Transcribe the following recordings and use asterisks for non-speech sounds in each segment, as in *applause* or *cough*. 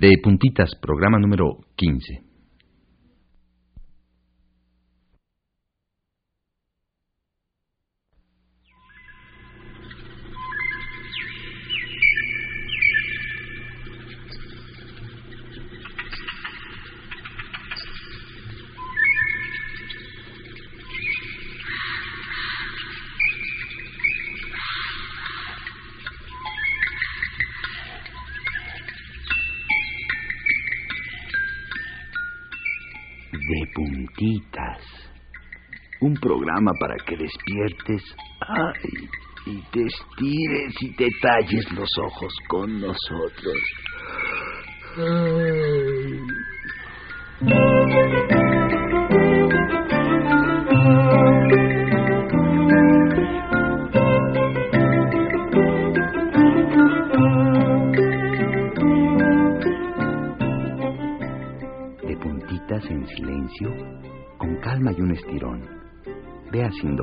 De puntitas, programa número 15. Que despiertes ay, y te estires y te talles los ojos con nosotros.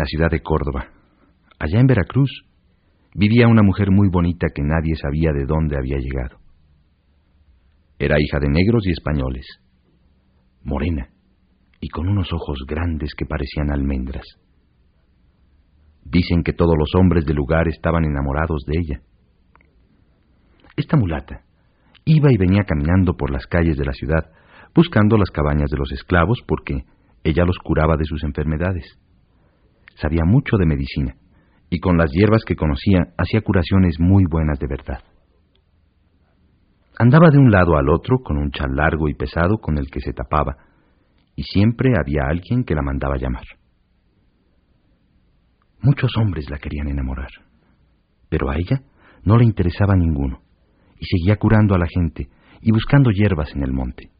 La ciudad de Córdoba, allá en Veracruz, vivía una mujer muy bonita que nadie sabía de dónde había llegado. Era hija de negros y españoles, morena y con unos ojos grandes que parecían almendras. Dicen que todos los hombres del lugar estaban enamorados de ella. Esta mulata Iba y venía caminando por las calles de la ciudad, buscando las cabañas de los esclavos porque ella los curaba de sus enfermedades. Sabía mucho de medicina y con las hierbas que conocía hacía curaciones muy buenas de verdad. Andaba de un lado al otro con un chal largo y pesado con el que se tapaba, y siempre había alguien que la mandaba llamar. Muchos hombres la querían enamorar, pero a ella no le interesaba ninguno, y seguía curando a la gente y buscando hierbas en el monte.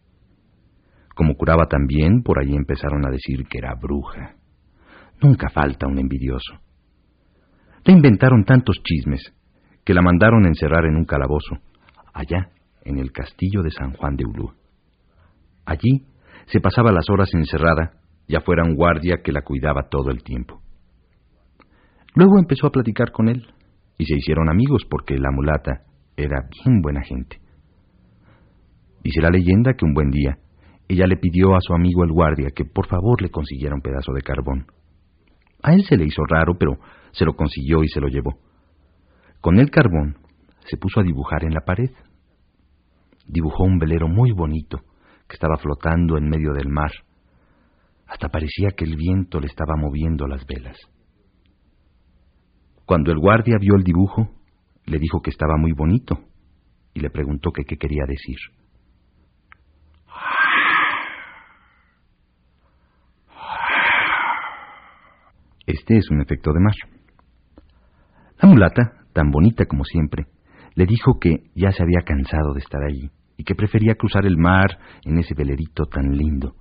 Como curaba también, por allí empezaron a decir que era bruja. Nunca falta un envidioso. Le inventaron tantos chismes que la mandaron encerrar en un calabozo, allá en el castillo de San Juan de Ulúa. Allí se pasaba las horas encerrada y afuera un guardia que la cuidaba todo el tiempo. Luego empezó a platicar con él y se hicieron amigos porque la mulata era bien buena gente. Dice la leyenda que un buen día ella le pidió a su amigo el guardia que por favor le consiguiera un pedazo de carbón. A él se le hizo raro, pero se lo consiguió y se lo llevó. Con el carbón se puso a dibujar en la pared. Dibujó un velero muy bonito que estaba flotando en medio del mar. Hasta parecía que el viento le estaba moviendo las velas. Cuando el guardia vio el dibujo, le dijo que estaba muy bonito y le preguntó qué quería decir. Este es un efecto de mar. La mulata, tan bonita como siempre, le dijo que ya se había cansado de estar allí y que prefería cruzar el mar en ese velerito tan lindo.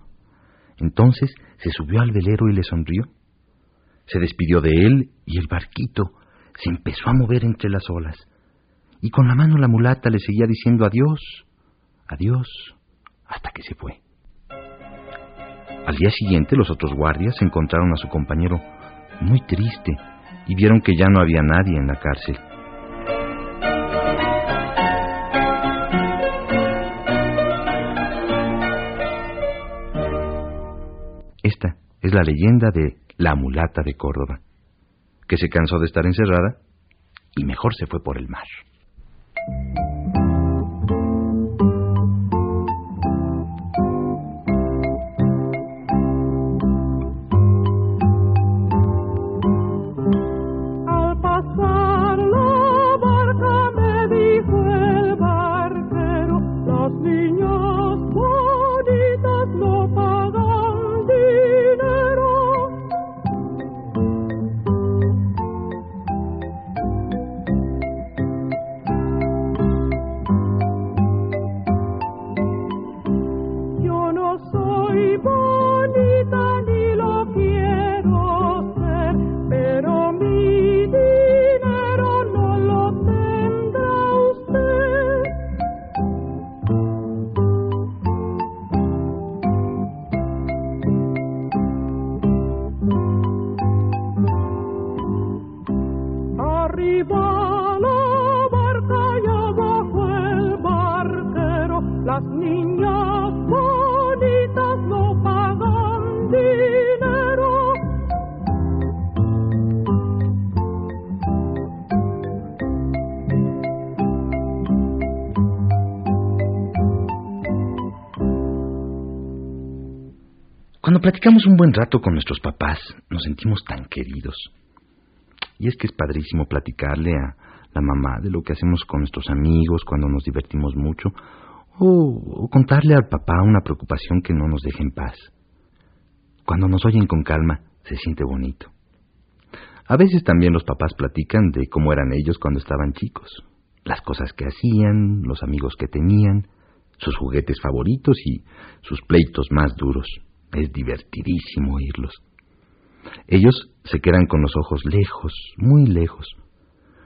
Entonces se subió al velero y le sonrió. Se despidió de él y el barquito se empezó a mover entre las olas. Y con la mano la mulata le seguía diciendo adiós, adiós, hasta que se fue. Al día siguiente los otros guardias encontraron a su compañero muy triste y vieron que ya no había nadie en la cárcel. Esta es la leyenda de la mulata de Córdoba, que se cansó de estar encerrada y mejor se fue por el mar. Cuando platicamos un buen rato con nuestros papás, nos sentimos tan queridos. Y es que es padrísimo platicarle a la mamá de lo que hacemos con nuestros amigos cuando nos divertimos mucho, o, contarle al papá una preocupación que no nos deje en paz. Cuando nos oyen con calma, se siente bonito. A veces también los papás platican de cómo eran ellos cuando estaban chicos, las cosas que hacían, los amigos que tenían, sus juguetes favoritos y sus pleitos más duros. Es divertidísimo oírlos. Ellos se quedan con los ojos lejos, muy lejos,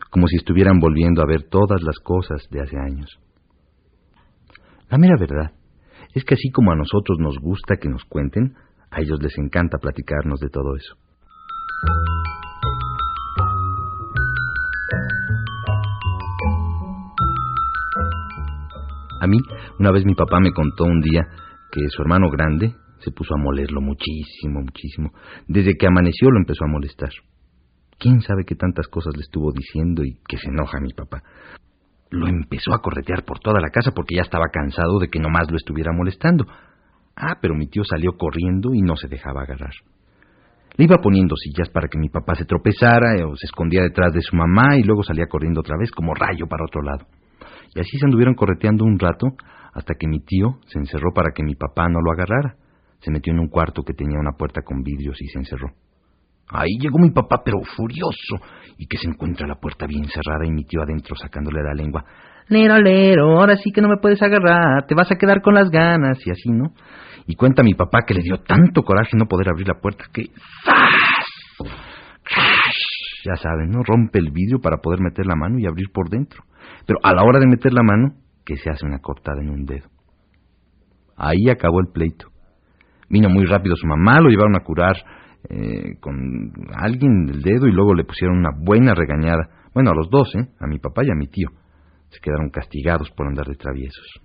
como si estuvieran volviendo a ver todas las cosas de hace años. La mera verdad es que así como a nosotros nos gusta que nos cuenten, a ellos les encanta platicarnos de todo eso. A mí, una vez mi papá me contó un día que su hermano grande, se puso a molerlo muchísimo, muchísimo. Desde que amaneció lo empezó a molestar. ¿Quién sabe qué tantas cosas le estuvo diciendo y que se enoja mi papá? lo empezó a corretear por toda la casa porque ya estaba cansado de que nomás lo estuviera molestando. Ah, pero mi tío salió corriendo y no se dejaba agarrar. Le iba poniendo sillas para que mi papá se tropezara o se escondía detrás de su mamá y luego salía corriendo otra vez como rayo para otro lado. Y así se anduvieron correteando un rato hasta que mi tío se encerró para que mi papá no lo agarrara. Se metió en un cuarto que tenía una puerta con vidrios y se encerró. Ahí llegó mi papá, pero furioso, y que se encuentra la puerta bien cerrada y mi tío adentro sacándole la lengua. Lero, lero, ahora sí que no me puedes agarrar, te vas a quedar con las ganas, y así, ¿no? Y cuenta mi papá que le dio tanto coraje no poder abrir la puerta que... ¡Zas! ¡Crash! Ya saben, ¿no? Rompe el vidrio para poder meter la mano y abrir por dentro. Pero a la hora de meter la mano, que se hace una cortada en un dedo. Ahí acabó el pleito. Vino muy rápido su mamá, lo llevaron a curar eh, con alguien del dedo y luego le pusieron una buena regañada. Bueno, a los dos, ¿eh? A mi papá y a mi tío. Se quedaron castigados por andar de traviesos.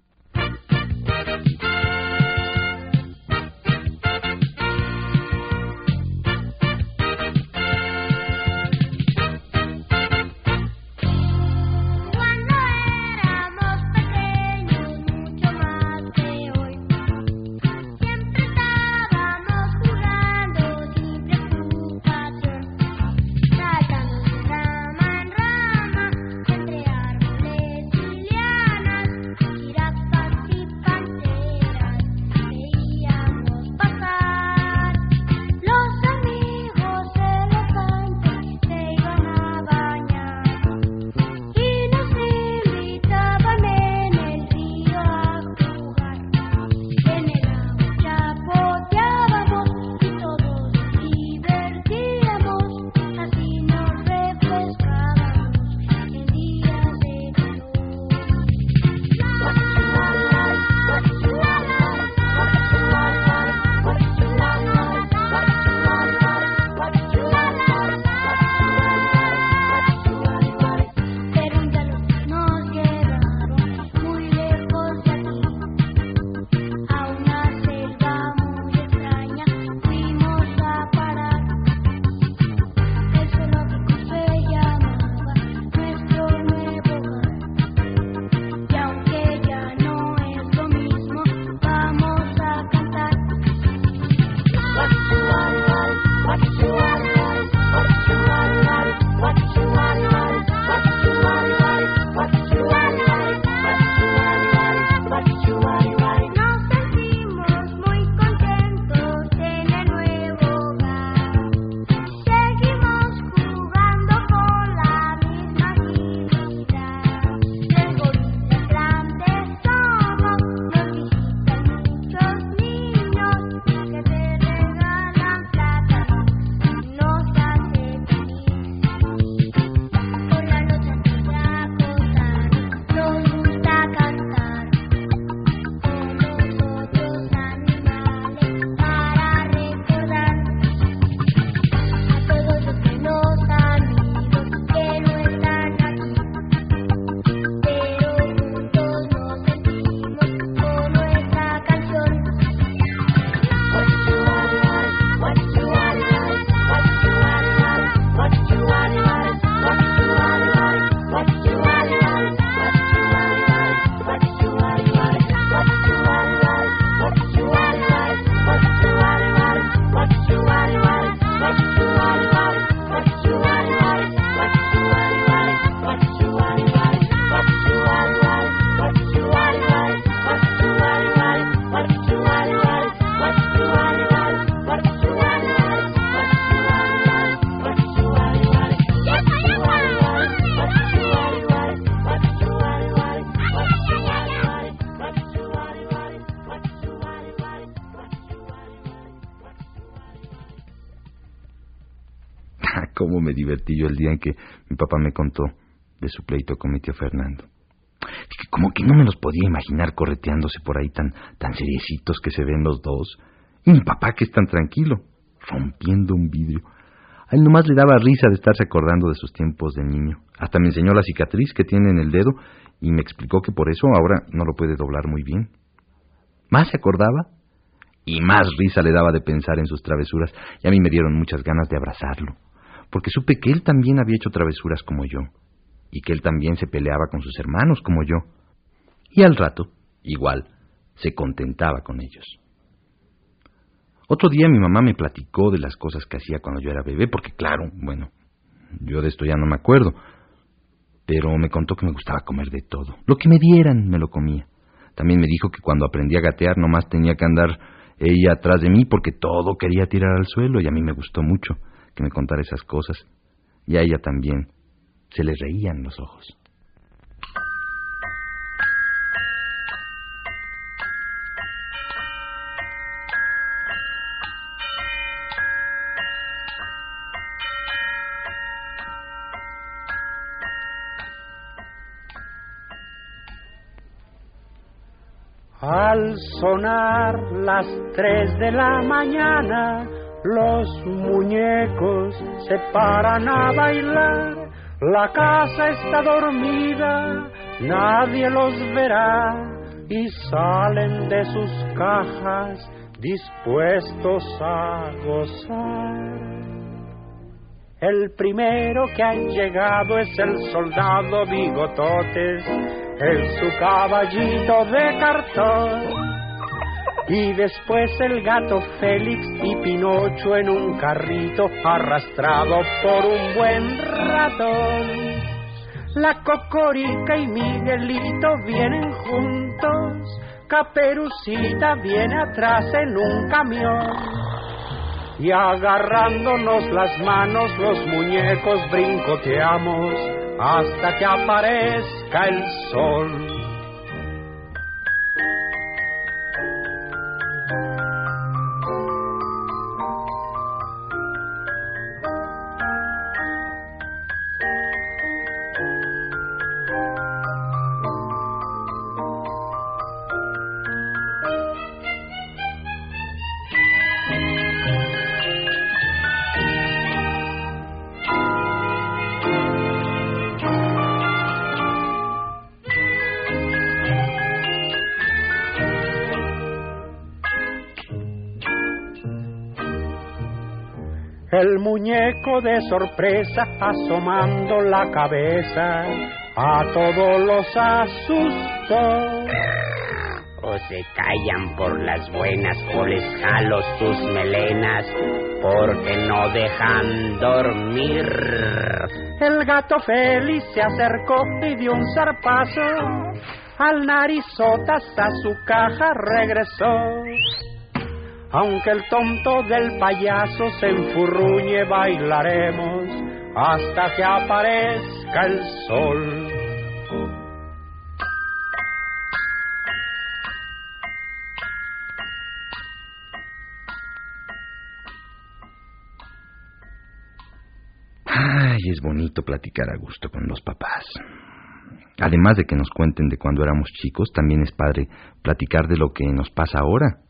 *laughs* cómo me divertí yo el día en que mi papá me contó de su pleito con mi tío Fernando. Como que no me los podía imaginar correteándose por ahí tan, tan seriecitos que se ven los dos. Y mi papá que es tan tranquilo, rompiendo un vidrio. A él nomás le daba risa de estarse acordando de sus tiempos de niño. Hasta me enseñó la cicatriz que tiene en el dedo y me explicó que por eso ahora no lo puede doblar muy bien. Más se acordaba y más risa le daba de pensar en sus travesuras y a mí me dieron muchas ganas de abrazarlo porque supe que él también había hecho travesuras como yo. y que él también se peleaba con sus hermanos como yo. Y al rato, igual, se contentaba con ellos. Otro día mi mamá me platicó de las cosas que hacía cuando yo era bebé, porque claro, bueno, yo de esto ya no me acuerdo, pero me contó que me gustaba comer de todo. Lo que me dieran me lo comía. También me dijo que cuando aprendí a gatear nomás tenía que andar ella atrás de mí porque todo quería tirar al suelo y a mí me gustó mucho que me contara esas cosas. Y a ella también se le reían los ojos. Al sonar las tres de la mañana, los muñecos se paran a bailar. La casa está dormida, nadie los verá y salen de sus cajas dispuestos a gozar. El primero que ha llegado es el soldado Bigototes en su caballito de cartón. Y después el gato Félix y Pinocho en un carrito arrastrado por un buen ratón. La Cocorica y Miguelito vienen juntos, Caperucita viene atrás en un camión. Y agarrándonos las manos los muñecos brincoteamos hasta que aparezca el sol. El muñeco de sorpresa asomando la cabeza a todos los asustó. O se callan por las buenas o les jalo sus melenas porque no dejan dormir. El gato feliz se acercó y dio un zarpazo. Al narizotas a su caja regresó. Aunque el tonto del payaso se enfurruñe, bailaremos hasta que aparezca el sol. Ay, es bonito platicar a gusto con los papás. Además de que nos cuenten de cuando éramos chicos, también es padre platicar de lo que nos pasa ahora,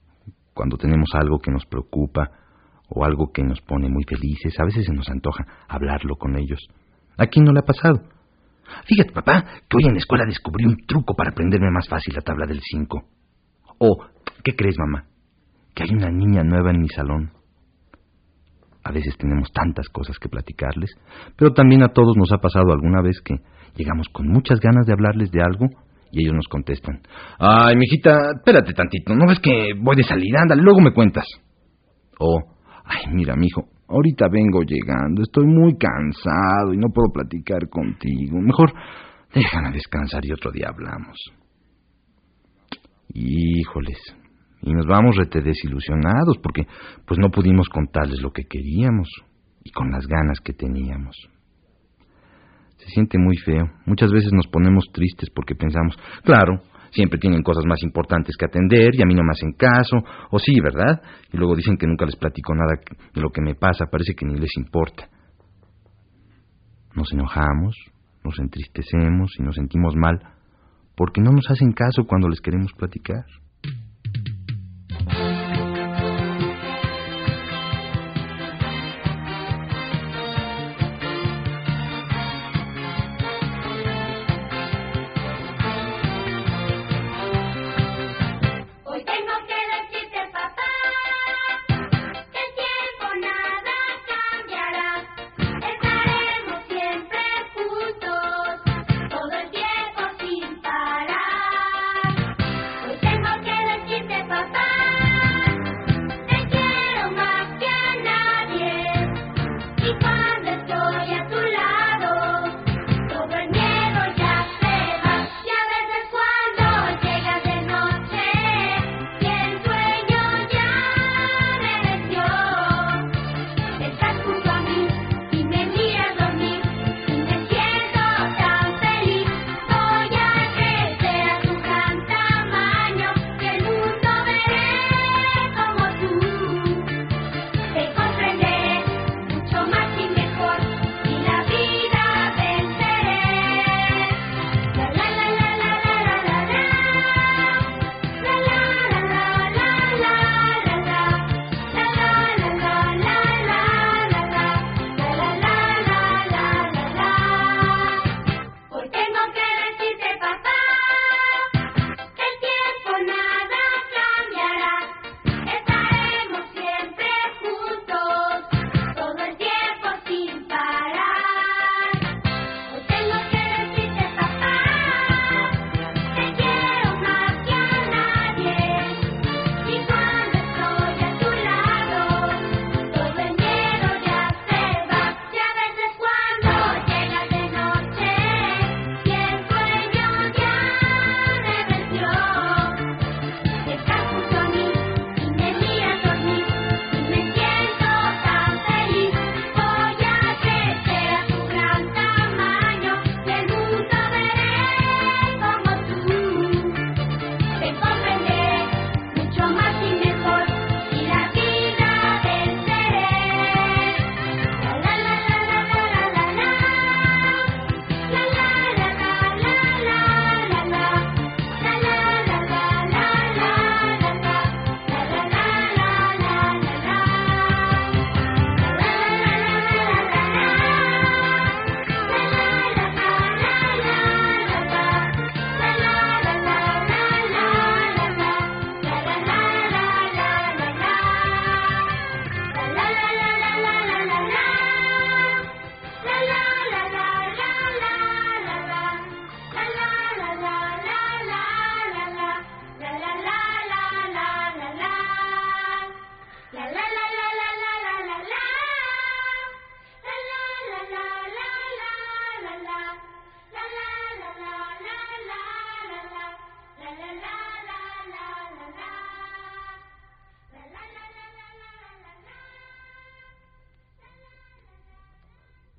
cuando tenemos algo que nos preocupa o algo que nos pone muy felices, a veces se nos antoja hablarlo con ellos. ¿A quién no le ha pasado? Fíjate, papá, que hoy en la escuela descubrí un truco para aprenderme más fácil la tabla del 5. O, ¿qué crees, mamá? Que hay una niña nueva en mi salón. A veces tenemos tantas cosas que platicarles, pero también a todos nos ha pasado alguna vez que llegamos con muchas ganas de hablarles de algo y ellos nos contestan. Ay, mijita, espérate tantito, ¿no ves que voy de salida? Ándale, luego me cuentas. O, ay, mira, mijo, ahorita vengo llegando, estoy muy cansado y no puedo platicar contigo. Mejor déjame descansar y otro día hablamos. Híjoles, y nos vamos rete desilusionados porque pues no pudimos contarles lo que queríamos y con las ganas que teníamos. Se siente muy feo. Muchas veces nos ponemos tristes porque pensamos, claro, siempre tienen cosas más importantes que atender y a mí no me hacen caso, o sí, ¿verdad? Y luego dicen que nunca les platico nada de lo que me pasa, parece que ni les importa. Nos enojamos, nos entristecemos y nos sentimos mal porque no nos hacen caso cuando les queremos platicar.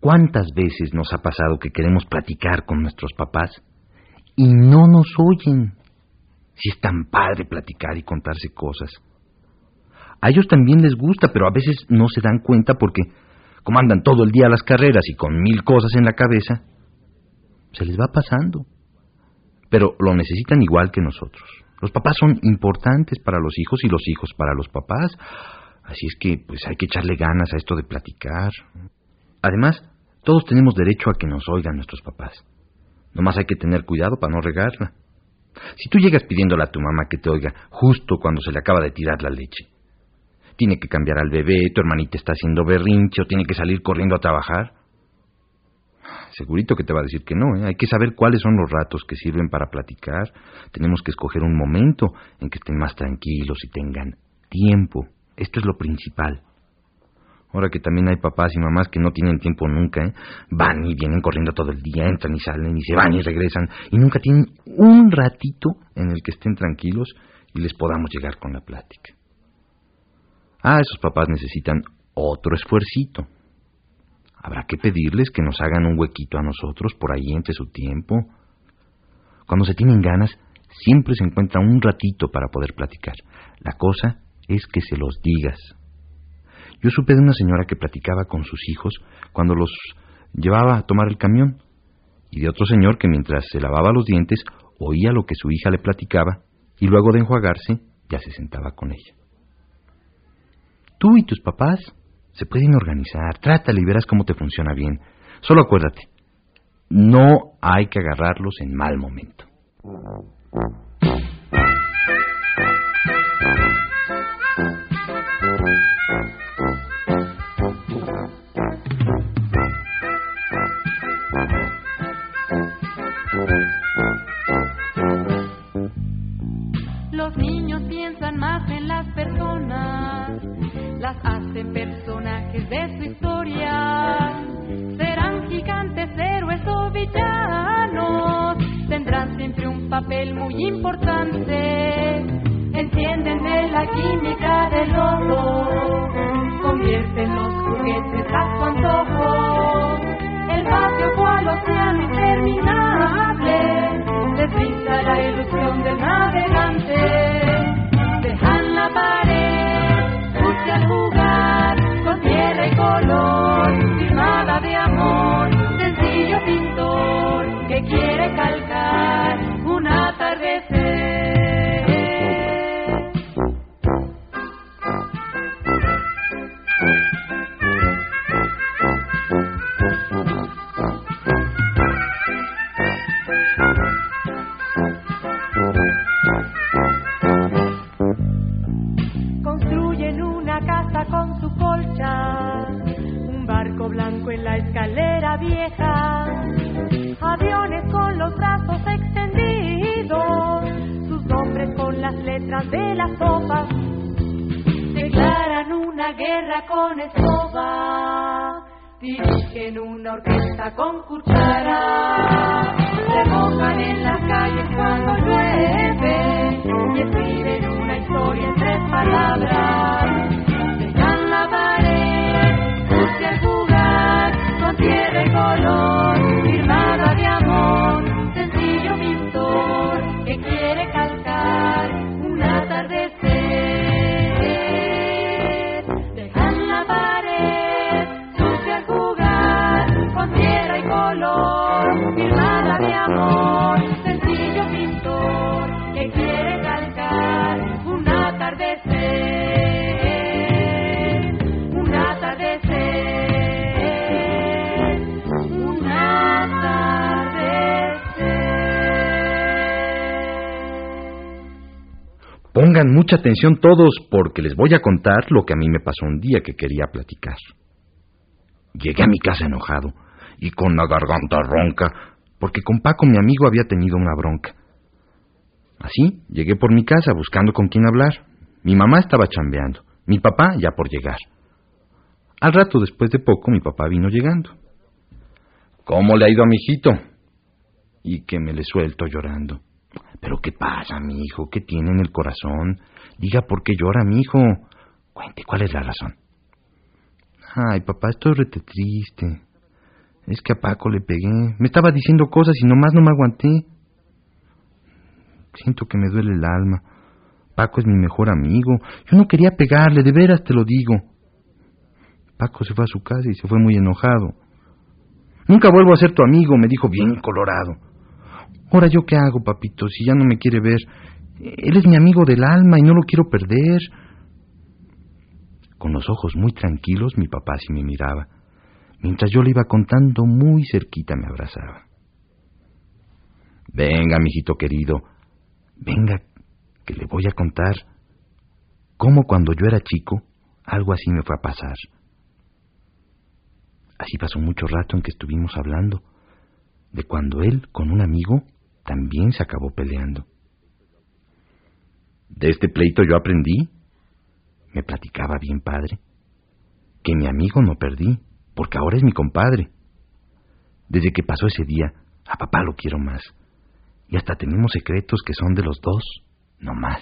¿Cuántas veces nos ha pasado que queremos platicar con nuestros papás y no nos oyen? Si es tan padre platicar y contarse cosas. A ellos también les gusta, pero a veces no se dan cuenta porque, como andan todo el día las carreras y con mil cosas en la cabeza, se les va pasando. Pero lo necesitan igual que nosotros. Los papás son importantes para los hijos y los hijos para los papás. Así es que, pues hay que echarle ganas a esto de platicar. Además, todos tenemos derecho a que nos oigan nuestros papás. Nomás hay que tener cuidado para no regarla. Si tú llegas pidiéndole a tu mamá que te oiga justo cuando se le acaba de tirar la leche, tiene que cambiar al bebé, tu hermanita está haciendo berrinche o tiene que salir corriendo a trabajar, segurito que te va a decir que no. ¿eh? Hay que saber cuáles son los ratos que sirven para platicar. Tenemos que escoger un momento en que estén más tranquilos y tengan tiempo. Esto es lo principal. Ahora que también hay papás y mamás que no tienen tiempo nunca, ¿eh? van y vienen corriendo todo el día, entran y salen y se van y regresan y nunca tienen un ratito en el que estén tranquilos y les podamos llegar con la plática. Ah, esos papás necesitan otro esfuercito. Habrá que pedirles que nos hagan un huequito a nosotros por ahí entre su tiempo. Cuando se tienen ganas, siempre se encuentra un ratito para poder platicar. La cosa es que se los digas. Yo supe de una señora que platicaba con sus hijos cuando los llevaba a tomar el camión, y de otro señor que mientras se lavaba los dientes oía lo que su hija le platicaba y luego de enjuagarse ya se sentaba con ella. Tú y tus papás se pueden organizar, trátale y verás cómo te funciona bien. Solo acuérdate, no hay que agarrarlos en mal momento. Los niños piensan más en las personas, las hacen personajes de su historia. Serán gigantes, héroes o villanos, tendrán siempre un papel muy importante. Entienden de la química del oro, convierten los juguetes a su antojo. El patio cual océano interminable ilusión del navegante. Dejan la pared, sucia al jugar, con tierra y color, firmada de amor, sencillo pintor que quiere calcar Pongan mucha atención todos porque les voy a contar lo que a mí me pasó un día que quería platicar. Llegué a mi casa enojado y con la garganta ronca porque con Paco mi amigo había tenido una bronca. Así llegué por mi casa buscando con quién hablar. Mi mamá estaba chambeando, mi papá ya por llegar. Al rato después de poco mi papá vino llegando. ¿Cómo le ha ido a mi hijito? Y que me le suelto llorando. ¿Pero qué pasa, mi hijo? ¿Qué tiene en el corazón? Diga por qué llora, mi hijo. Cuente, ¿cuál es la razón? Ay, papá, estoy rete triste. Es que a Paco le pegué. Me estaba diciendo cosas y nomás no me aguanté. Siento que me duele el alma. Paco es mi mejor amigo. Yo no quería pegarle, de veras te lo digo. Paco se fue a su casa y se fue muy enojado. Nunca vuelvo a ser tu amigo, me dijo bien colorado. Ahora yo qué hago, papito, si ya no me quiere ver. Él es mi amigo del alma y no lo quiero perder. Con los ojos muy tranquilos mi papá sí me miraba. Mientras yo le iba contando, muy cerquita me abrazaba. Venga, mijito querido, venga, que le voy a contar cómo cuando yo era chico algo así me fue a pasar. Así pasó mucho rato en que estuvimos hablando de cuando él con un amigo también se acabó peleando. De este pleito yo aprendí, me platicaba bien padre, que mi amigo no perdí, porque ahora es mi compadre. Desde que pasó ese día, a papá lo quiero más. Y hasta tenemos secretos que son de los dos, no más.